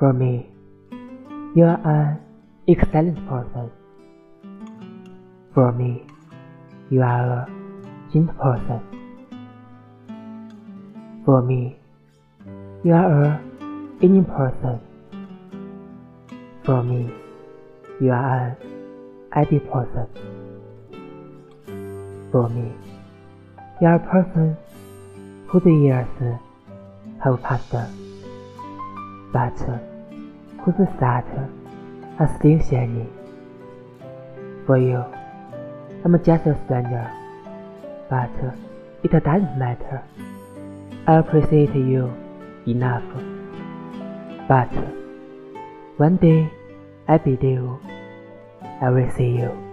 For me, you are an excellent person. For me, you are a gentle person. For me, you are a Indian person. For me, you are an ideal person. For me, you are a person whose years have passed, but whose start are still shining. For you, I'm just a stranger, but it doesn't matter. I appreciate you enough. But one day, I believe I will see you.